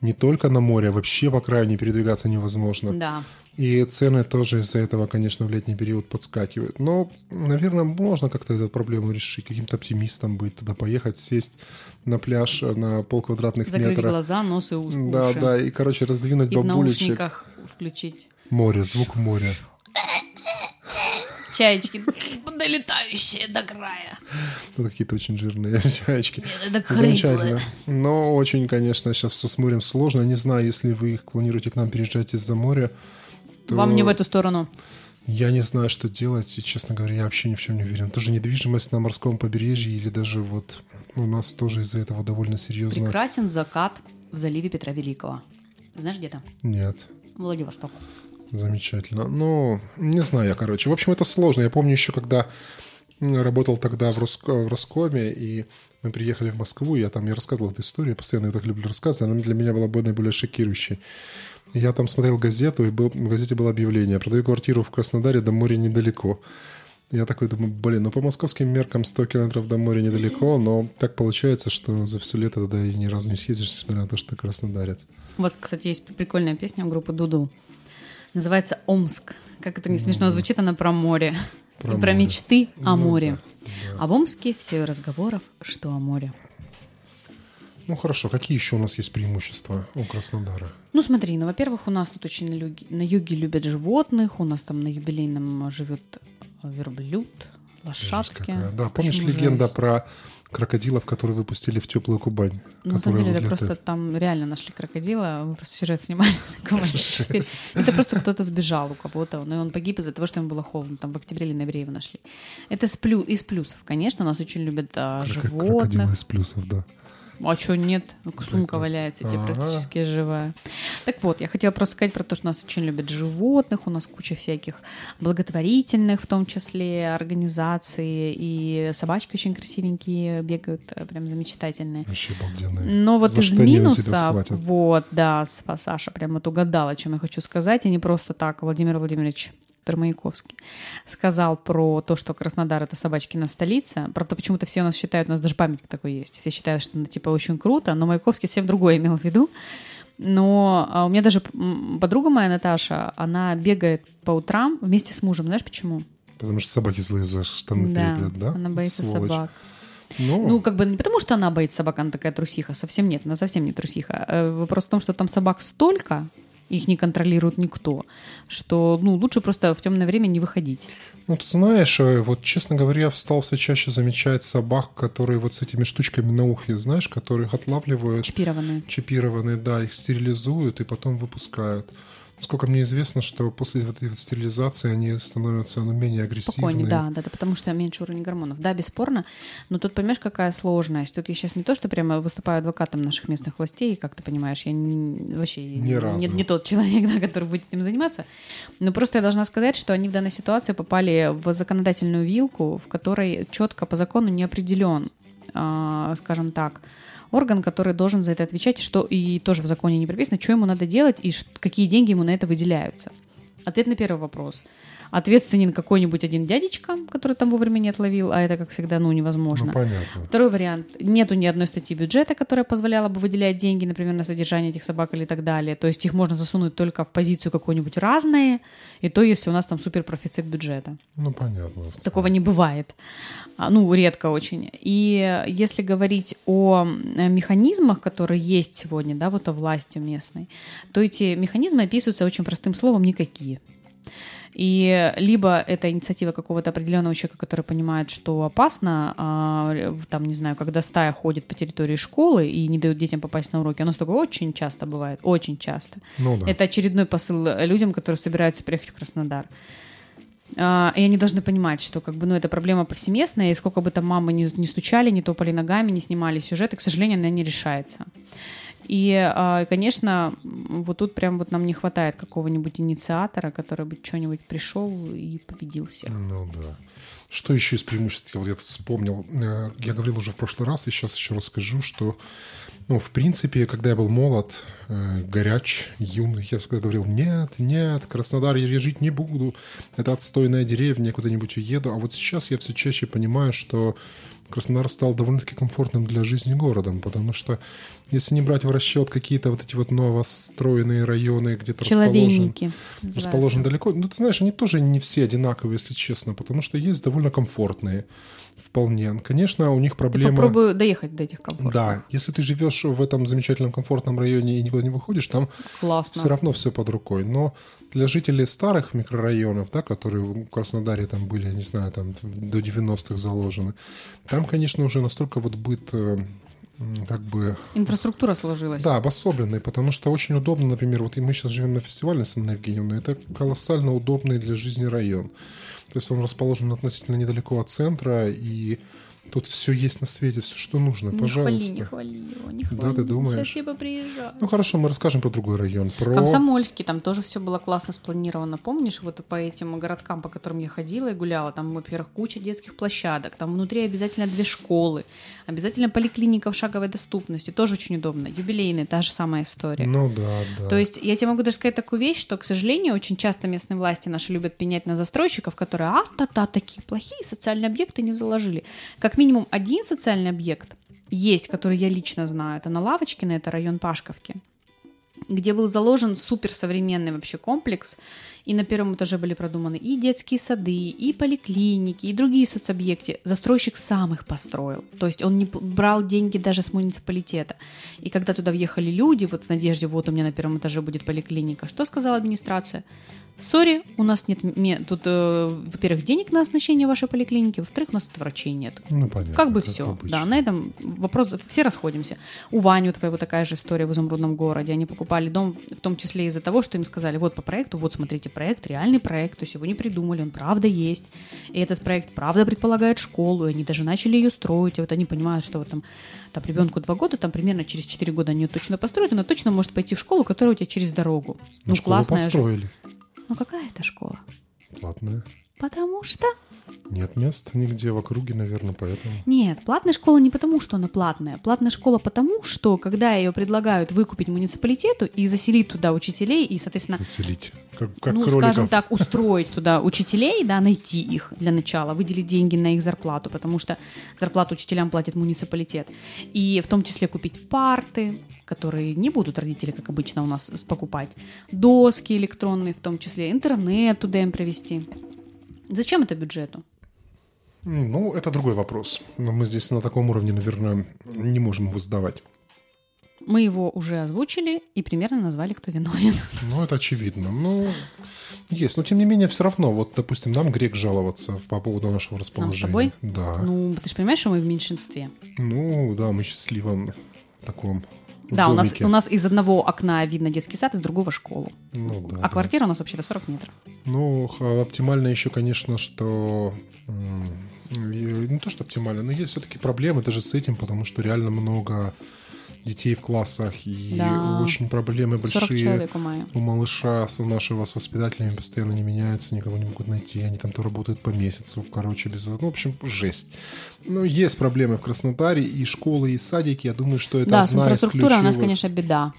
не только на море, а вообще по краю не передвигаться невозможно. Да. И цены тоже из-за этого, конечно, в летний период подскакивают. Но, наверное, можно как-то эту проблему решить, каким-то оптимистом быть, туда поехать, сесть на пляж на полквадратных Закрыть метров. Закрыть глаза, нос и уши. Да, да, и, короче, раздвинуть и бабулечек. в наушниках включить. Море, звук моря. Чаечки, долетающие до края. Ну, какие-то очень жирные чаечки. Нет, это Замечательно. Но очень, конечно, сейчас все с морем сложно. Не знаю, если вы планируете к нам переезжать из-за моря, то... Вам не в эту сторону. Я не знаю, что делать, и, честно говоря, я вообще ни в чем не уверен. Тоже недвижимость на морском побережье или даже вот у нас тоже из-за этого довольно серьезно. Прекрасен закат в заливе Петра Великого. Знаешь где-то? Нет. Владивосток. Замечательно. Ну, не знаю я, короче. В общем, это сложно. Я помню еще, когда работал тогда в, Роско, в Роскоме, и мы приехали в Москву, я там, я рассказывал эту историю, я постоянно ее так люблю рассказывать, она для меня была наиболее шокирующей. Я там смотрел газету, и был, в газете было объявление, продаю квартиру в Краснодаре, до моря недалеко. Я такой думаю, блин, ну по московским меркам 100 километров до моря недалеко, но так получается, что за все лето тогда и ни разу не съездишь, несмотря на то, что ты краснодарец. Вот, кстати, есть прикольная песня у группы Дуду. Называется «Омск». Как это не смешно звучит, она про море. Про, и про мечты о ну, море. Да, да. А в Омске все разговоров, что о море. Ну хорошо, какие еще у нас есть преимущества у Краснодара? Ну смотри, ну во-первых, у нас тут очень на юге, на юге любят животных, у нас там на юбилейном живет верблюд, лошадки. Да, помнишь Почему легенда же? про крокодилов, которые выпустили в теплую Кубань. Ну, на самом деле, это просто там реально нашли крокодила, мы просто сюжет снимали. Это просто кто-то сбежал у кого-то, но он погиб из-за того, что ему было холодно. Там в октябре или ноябре его нашли. Это из плюсов, конечно, нас очень любят а, животных. Крокодилы из плюсов, да. А что нет? Сумка валяется, тебе ага. практически живая. Так вот, я хотела просто сказать про то, что нас очень любят животных, у нас куча всяких благотворительных, в том числе, организаций, и собачки очень красивенькие бегают, э, прям замечательные. Вообще обалденные. Но вот За из минусов, вот, да, Саша прям вот угадала, о чем я хочу сказать, и не просто так, Владимир Владимирович Виктор Маяковский, сказал про то, что Краснодар — это собачкина столица. Правда, почему-то все у нас считают, у нас даже памятник такой есть, все считают, что это, типа, очень круто, но Маяковский совсем другое имел в виду. Но а, у меня даже подруга моя Наташа, она бегает по утрам вместе с мужем. Знаешь почему? Потому что собаки злые за штаны да, треплят, да? она боится Сволочь. собак. Ну, ну, как бы не потому, что она боится собак, она такая трусиха, совсем нет, она совсем не трусиха. Э, вопрос в том, что там собак столько, их не контролирует никто, что ну, лучше просто в темное время не выходить. Ну, ты знаешь, э, вот, честно говоря, я стал все чаще замечать собак, которые вот с этими штучками на ухе, знаешь, которые их отлавливают. Чипированные. Чипированные, да, их стерилизуют и потом выпускают. Насколько мне известно, что после этой вот стерилизации они становятся ну, менее агрессивными. Спокойнее, да, да, да, потому что меньше уровень гормонов. Да, бесспорно, но тут понимаешь, какая сложность. Тут я сейчас не то, что прямо выступаю адвокатом наших местных властей, как ты понимаешь, я не, вообще разу. Не, не тот человек, да, который будет этим заниматься. Но просто я должна сказать, что они в данной ситуации попали в законодательную вилку, в которой четко по закону не определен, э, скажем так, орган, который должен за это отвечать, что и тоже в законе не прописано, что ему надо делать и какие деньги ему на это выделяются. Ответ на первый вопрос – ответственен какой-нибудь один дядечка, который там вовремя не отловил, а это, как всегда, ну, невозможно. Ну, понятно. Второй вариант. Нету ни одной статьи бюджета, которая позволяла бы выделять деньги, например, на содержание этих собак или так далее. То есть их можно засунуть только в позицию какую-нибудь разные, и то, если у нас там супер профицит бюджета. Ну, понятно. Такого не бывает. А, ну, редко очень. И если говорить о э, механизмах, которые есть сегодня, да, вот о власти местной, то эти механизмы описываются очень простым словом «никакие». И либо это инициатива какого-то определенного человека, который понимает, что опасно, а, там, не знаю, когда стая ходит по территории школы и не дают детям попасть на уроки, оно такое очень часто бывает, очень часто. Ну, да. Это очередной посыл людям, которые собираются приехать в Краснодар. А, и они должны понимать, что как бы, ну, это проблема повсеместная, и сколько бы там мамы не, не стучали, не топали ногами, не снимали сюжеты, к сожалению, она не решается. И, а, конечно, вот тут прям вот нам не хватает какого-нибудь инициатора, который бы что-нибудь пришел и победил всех. Ну да. Что еще из преимуществ? Вот я тут вспомнил. Э, я говорил уже в прошлый раз, и сейчас еще расскажу, что, ну, в принципе, когда я был молод, э, горяч, юный, я всегда говорил, нет, нет, Краснодар я жить не буду, это отстойная деревня, я куда-нибудь уеду. А вот сейчас я все чаще понимаю, что Краснодар стал довольно-таки комфортным для жизни городом, потому что если не брать в расчет какие-то вот эти вот новостроенные районы, где-то расположен, расположен далеко, ну ты знаешь, они тоже не все одинаковые, если честно, потому что есть довольно комфортные вполне. Конечно, у них проблема... Попробую доехать до этих комфортных. Да, если ты живешь в этом замечательном комфортном районе и никуда не выходишь, там Классно. все равно все под рукой. Но для жителей старых микрорайонов, да, которые в Краснодаре там были, я не знаю, там до 90-х заложены, там, конечно, уже настолько вот быт э, как бы... Инфраструктура сложилась. Да, обособленный, потому что очень удобно, например, вот и мы сейчас живем на фестивале с Анной Евгеньевной, это колоссально удобный для жизни район. То есть он расположен относительно недалеко от центра, и Тут все есть на свете, все, что нужно, не пожалуйста. Не хвали, не хвали его, не хвали. Да, ты думаешь? Сейчас я приезжаю. Ну хорошо, мы расскажем про другой район. Про... Комсомольский, там тоже все было классно спланировано. Помнишь, вот по этим городкам, по которым я ходила и гуляла, там, во-первых, куча детских площадок, там внутри обязательно две школы, обязательно поликлиника в шаговой доступности, тоже очень удобно. Юбилейный, та же самая история. Ну да, да. То есть я тебе могу даже сказать такую вещь, что, к сожалению, очень часто местные власти наши любят пенять на застройщиков, которые, а, та-та, такие плохие социальные объекты не заложили. Как минимум один социальный объект есть, который я лично знаю. Это на Лавочкино, это район Пашковки где был заложен суперсовременный вообще комплекс, И на первом этаже были продуманы и детские сады, и поликлиники, и другие соцобъекты. Застройщик сам их построил. То есть он не брал деньги даже с муниципалитета. И когда туда въехали люди, вот в надежде, вот у меня на первом этаже будет поликлиника, что сказала администрация? Сори, у нас нет тут, э, во-первых, денег на оснащение вашей поликлиники, во-вторых, у нас тут врачей нет. Ну, понятно. Как бы все. Обычно. Да, на этом вопрос, все расходимся. У Вани, у твоего такая же история в Изумрудном городе. Они покупали дом, в том числе из-за того, что им сказали, вот по проекту, вот смотрите проект, реальный проект, то есть его не придумали, он правда есть. И этот проект правда предполагает школу, и они даже начали ее строить, и вот они понимают, что вот там, там ребенку два года, там примерно через четыре года они ее точно построят, она точно может пойти в школу, которая у тебя через дорогу. Ну, ну классная построили. Же. Ну какая это школа? Платная. Потому что нет мест нигде в округе, наверное, поэтому. Нет, платная школа не потому, что она платная. Платная школа потому, что когда ее предлагают выкупить муниципалитету и заселить туда учителей, и, соответственно... Заселить. Как, как ну, кроликов. скажем так, устроить туда учителей, да, найти их для начала, выделить деньги на их зарплату, потому что зарплату учителям платит муниципалитет. И в том числе купить парты, которые не будут родители, как обычно у нас, покупать, доски электронные в том числе, интернет туда им провести. Зачем это бюджету? Ну, это другой вопрос. Но мы здесь на таком уровне, наверное, не можем его задавать. Мы его уже озвучили и примерно назвали, кто виновен. Ну, это очевидно. Ну, есть. Но, тем не менее, все равно, вот, допустим, нам грех жаловаться по поводу нашего расположения. Нам с тобой? Да. Ну, ты же понимаешь, что мы в меньшинстве. Ну, да, мы счастливом таком да, у нас, у нас из одного окна видно детский сад, из другого школу. Ну, да, а да. квартира у нас вообще-то 40 метров. Ну, оптимально еще, конечно, что не то, что оптимально, но есть все-таки проблемы даже с этим, потому что реально много детей в классах, и да. очень проблемы большие у, у малыша, у нашего с воспитателями постоянно не меняются, никого не могут найти, они там то работают по месяцу, короче, без... Ну, в общем, жесть. Ну, есть проблемы в Краснодаре, и школы, и садики, я думаю, что это да, одна инфраструктурой ключевых... у нас, конечно, беда.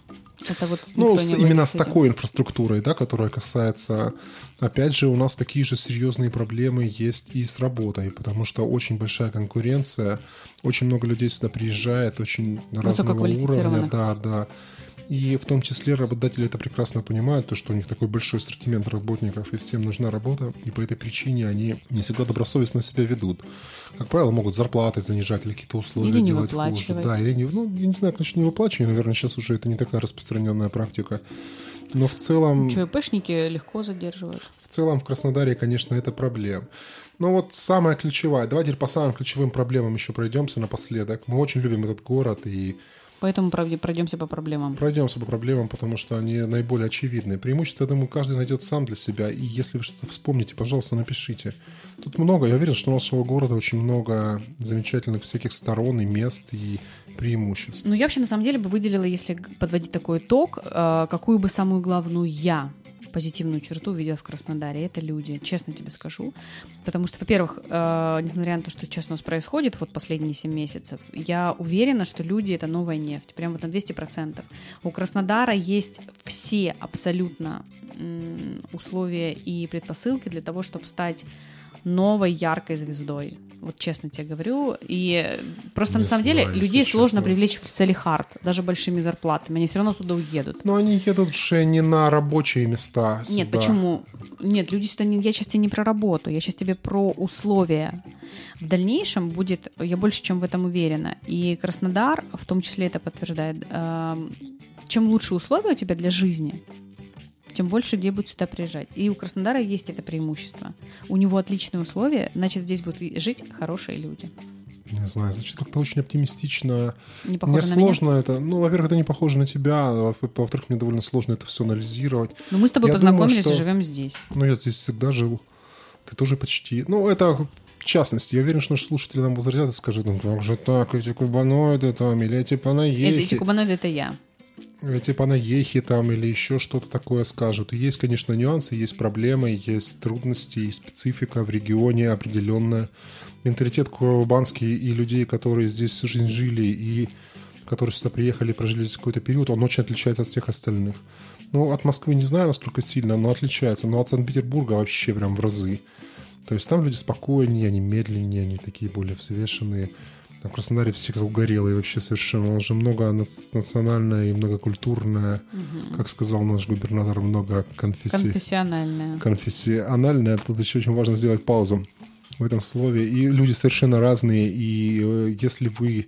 Это вот ну, с, именно с такой инфраструктурой, да, которая касается... Опять же, у нас такие же серьезные проблемы есть и с работой, потому что очень большая конкуренция, очень много людей сюда приезжает, очень разного уровня. Да, да. И в том числе работодатели это прекрасно понимают, то, что у них такой большой ассортимент работников, и всем нужна работа, и по этой причине они не всегда добросовестно себя ведут. Как правило, могут зарплаты занижать или какие-то условия или не делать хуже. Да, или не, ну, я не знаю, конечно, не выплачивание, наверное, сейчас уже это не такая распространенная практика. Но в целом... Что, ИПшники легко задерживают? В целом в Краснодаре, конечно, это проблема. Но вот самая ключевая, давайте по самым ключевым проблемам еще пройдемся напоследок. Мы очень любим этот город, и Поэтому пройдемся по проблемам. Пройдемся по проблемам, потому что они наиболее очевидны. Преимущество, я думаю, каждый найдет сам для себя. И если вы что-то вспомните, пожалуйста, напишите. Тут много, я уверен, что у нашего города очень много замечательных всяких сторон и мест, и преимуществ. Ну, я вообще, на самом деле, бы выделила, если подводить такой итог, э, какую бы самую главную я позитивную черту увидела в Краснодаре. Это люди, честно тебе скажу. Потому что, во-первых, э, несмотря на то, что сейчас у нас происходит вот последние 7 месяцев, я уверена, что люди — это новая нефть. Прям вот на 200%. У Краснодара есть все абсолютно условия и предпосылки для того, чтобы стать новой яркой звездой. Вот честно тебе говорю. И просто не на самом знаю, деле людей честно. сложно привлечь в Салихард, даже большими зарплатами. Они все равно туда уедут. Но они едут же не на рабочие места. Сюда. Нет, почему? Нет, люди сюда не. Я сейчас тебе не про работу, я сейчас тебе про условия. В дальнейшем будет, я больше чем в этом уверена. И Краснодар в том числе это подтверждает. Эм, чем лучше условия у тебя для жизни, тем больше людей будет сюда приезжать. И у Краснодара есть это преимущество. У него отличные условия, значит, здесь будут жить хорошие люди. Не знаю, значит, как-то очень оптимистично. Не похоже мне на сложно меня? это. Ну, во-первых, это не похоже на тебя, а во-вторых, мне довольно сложно это все анализировать. Но мы с тобой я познакомились думаю, что... и живем здесь. Ну, я здесь всегда жил. Ты тоже почти. Ну, это в частности, я уверен, что наши слушатели нам возразят и скажут, ну как же так, эти кубаноиды там, или эти панаехи. Эти кубаноиды — это я типа на ехе там или еще что-то такое скажут. Есть, конечно, нюансы, есть проблемы, есть трудности и специфика в регионе определенная. Менталитет кубанский и людей, которые здесь жизнь жили и которые сюда приехали прожили здесь какой-то период, он очень отличается от всех остальных. Ну, от Москвы не знаю, насколько сильно, но отличается. Но от Санкт-Петербурга вообще прям в разы. То есть там люди спокойнее, они медленнее, они такие более взвешенные. В Краснодаре все как угорелые вообще совершенно. Нас же много национальное и многокультурное. Угу. Как сказал наш губернатор, много конфессий. Конфессиональное. Конфессиональное. Тут еще очень важно сделать паузу в этом слове. И люди совершенно разные. И э, если вы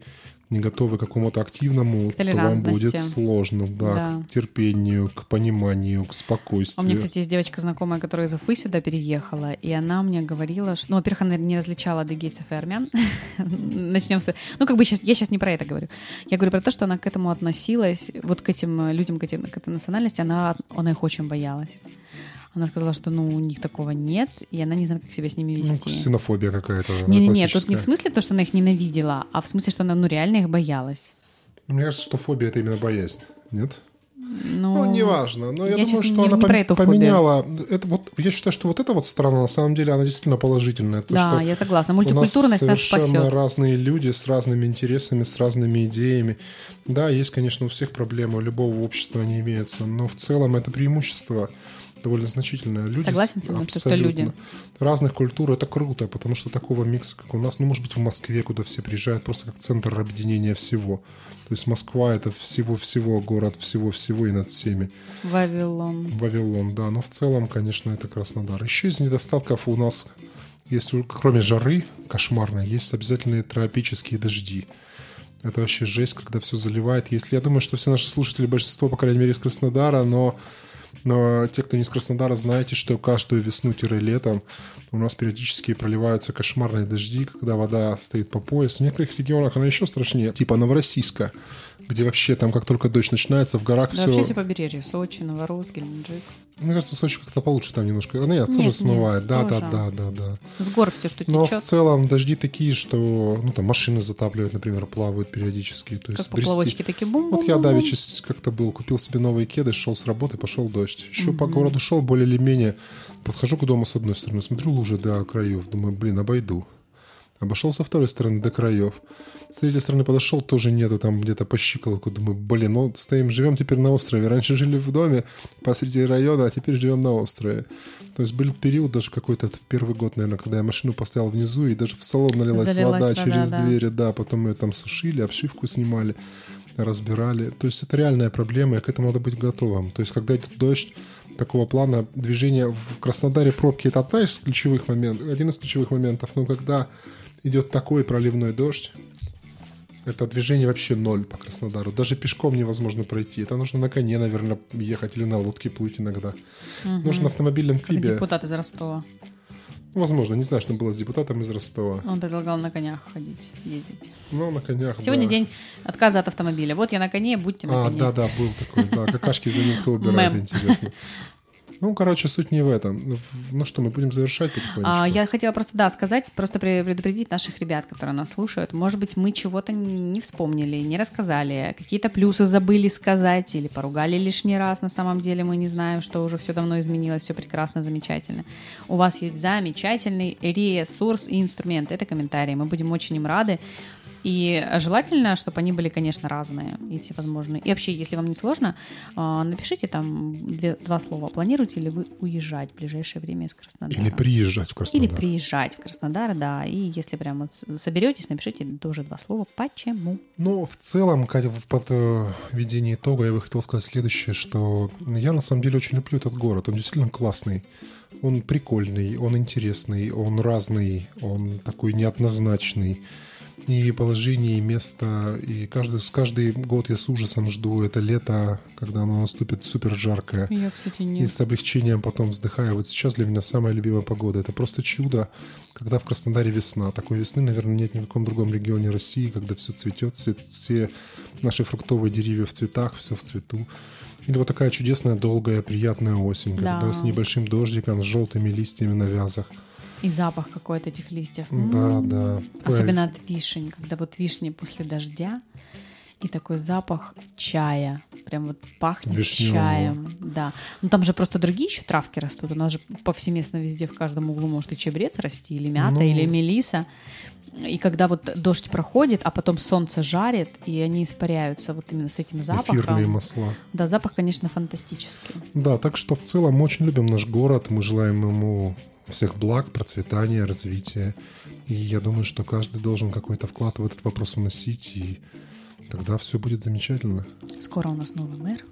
не готовы к какому-то активному, то вам будет сложно, да, да, к терпению, к пониманию, к спокойствию. У меня, кстати, есть девочка знакомая, которая из Уфы сюда переехала, и она мне говорила, что, ну, во-первых, она не различала адыгейцев и армян. Начнем с... Ну, как бы сейчас, я сейчас не про это говорю. Я говорю про то, что она к этому относилась, вот к этим людям, к, этим, к этой национальности, она, она их очень боялась. Она сказала, что ну у них такого нет, и она не знает, как себя с ними вести. Ну, ксенофобия какая-то. Не-не-не, тут не в смысле то, что она их ненавидела, а в смысле, что она ну реально их боялась. Мне кажется, что фобия это именно боязнь, нет? Ну, ну неважно. Но я, я думаю, что не, она не пом- эту поменяла. Это вот, я считаю, что вот эта вот сторона, на самом деле, она действительно положительная. То, да, я согласна. Мультикультурность у нас совершенно нас спасет. разные люди с разными интересами, с разными идеями. Да, есть, конечно, у всех проблемы, у любого общества они имеются, но в целом это преимущество довольно значительная. Люди Согласен с тобой, что люди. Разных культур это круто, потому что такого микса, как у нас, ну, может быть, в Москве, куда все приезжают, просто как центр объединения всего. То есть Москва — это всего-всего город, всего-всего и над всеми. Вавилон. Вавилон, да. Но в целом, конечно, это Краснодар. Еще из недостатков у нас есть, кроме жары кошмарной, есть обязательные тропические дожди. Это вообще жесть, когда все заливает. Если я думаю, что все наши слушатели, большинство, по крайней мере, из Краснодара, но но те, кто не из Краснодара, знаете, что каждую весну-летом у нас периодически проливаются кошмарные дожди, когда вода стоит по пояс. В некоторых регионах она еще страшнее, типа Новороссийска, где вообще там, как только дождь начинается, в горах да, все... вообще все побережье, Сочи, Новороссийск, Геленджик. Мне кажется, Сочи как-то получше там немножко. Ну, нет, нет тоже смывает. Нет, да, тоже. да, да, да, да. С гор все, что течет. Но в целом дожди такие, что, ну, там машины затапливают, например, плавают периодически. То как есть поплавочки такие бум Вот я давеча как-то был, купил себе новые кеды, шел с работы, пошел дождь. Еще угу. по городу шел более или менее. Подхожу к дому с одной стороны, смотрю лужи до краев, думаю, блин, обойду. Обошел со второй стороны до краев. С третьей стороны подошел, тоже нету, там где-то по щиколотку. Думаю, блин, ну стоим, живем теперь на острове. Раньше жили в доме посреди района, а теперь живем на острове. То есть был период даже какой-то в первый год, наверное, когда я машину поставил внизу, и даже в салон налилась Залилась вода, вода через да. двери, да, потом ее там сушили, обшивку снимали, разбирали. То есть это реальная проблема, и к этому надо быть готовым. То есть когда идет дождь, такого плана движения в Краснодаре пробки это одна из ключевых моментов, один из ключевых моментов, но когда идет такой проливной дождь, это движение вообще ноль по Краснодару. Даже пешком невозможно пройти. Это нужно на коне, наверное, ехать или на лодке плыть иногда. Угу. Нужен автомобиль амфибия. Как депутат из Ростова. Возможно, не знаю, что было с депутатом из Ростова. Он предлагал на конях ходить, ездить. Ну, на конях, Сегодня да. день отказа от автомобиля. Вот я на коне, будьте на а, коне. да, да, был такой, да. Какашки за ним кто убирает, интересно. Ну, короче, суть не в этом. Ну что, мы будем завершать потихонечку. А, я хотела просто, да, сказать, просто предупредить наших ребят, которые нас слушают. Может быть, мы чего-то не вспомнили, не рассказали, какие-то плюсы забыли сказать или поругали лишний раз. На самом деле мы не знаем, что уже все давно изменилось, все прекрасно, замечательно. У вас есть замечательный ресурс и инструмент. Это комментарии. Мы будем очень им рады. И желательно, чтобы они были, конечно, разные и всевозможные. И вообще, если вам не сложно, а, напишите там две, два слова. Планируете ли вы уезжать в ближайшее время из Краснодара? Или приезжать в Краснодар. Или приезжать в Краснодар, да. И если прямо соберетесь, напишите тоже два слова. Почему? Ну, в целом, Катя, в подведении итога я бы хотел сказать следующее, что я на самом деле очень люблю этот город. Он действительно классный. Он прикольный, он интересный, он разный, он такой неоднозначный и положение, и место. И каждый, с каждый год я с ужасом жду это лето, когда оно наступит супер жаркое. Я, кстати, нет. И с облегчением потом вздыхаю. Вот сейчас для меня самая любимая погода. Это просто чудо, когда в Краснодаре весна. Такой весны, наверное, нет ни в каком другом регионе России, когда все цветет, все, все наши фруктовые деревья в цветах, все в цвету. Или вот такая чудесная, долгая, приятная осень, да. когда с небольшим дождиком, с желтыми листьями на вязах. И запах какой-то этих листьев. Да, да. Особенно от вишень, когда вот вишни после дождя, и такой запах чая. Прям вот пахнет Вишневого. чаем. Да. Ну там же просто другие еще травки растут. У нас же повсеместно везде в каждом углу может и чебрец расти, или мята, ну... или мелиса. И когда вот дождь проходит, а потом солнце жарит, и они испаряются вот именно с этим запахом. Эфирные масла. Да, запах, конечно, фантастический. Да, так что в целом мы очень любим наш город, мы желаем ему всех благ, процветания, развития. И я думаю, что каждый должен какой-то вклад в этот вопрос вносить, и тогда все будет замечательно. Скоро у нас новый мэр,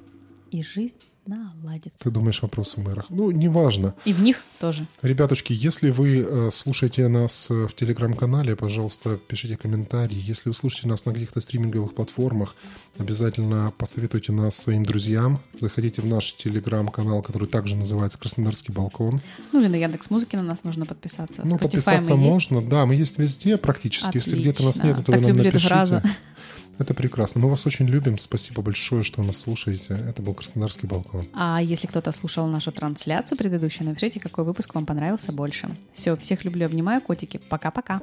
и жизнь наладится. Ты думаешь вопрос в мэрах? Ну, неважно. И в них тоже. Ребятушки, если вы э, слушаете нас э, в телеграм-канале, пожалуйста, пишите комментарии. Если вы слушаете нас на каких-то стриминговых платформах, обязательно посоветуйте нас своим друзьям. Заходите в наш телеграм-канал, который также называется «Краснодарский балкон». Ну или на Яндекс Музыки на нас можно подписаться. Ну, Spotify подписаться мы есть. можно. Да, мы есть везде практически. Если где-то нас Отлично. нет, то Так вы нам люблю эту напишите. фразу. Это прекрасно. Мы вас очень любим. Спасибо большое, что нас слушаете. Это был Краснодарский балкон. А если кто-то слушал нашу трансляцию предыдущую, напишите, какой выпуск вам понравился больше. Все, всех люблю, обнимаю, котики. Пока-пока.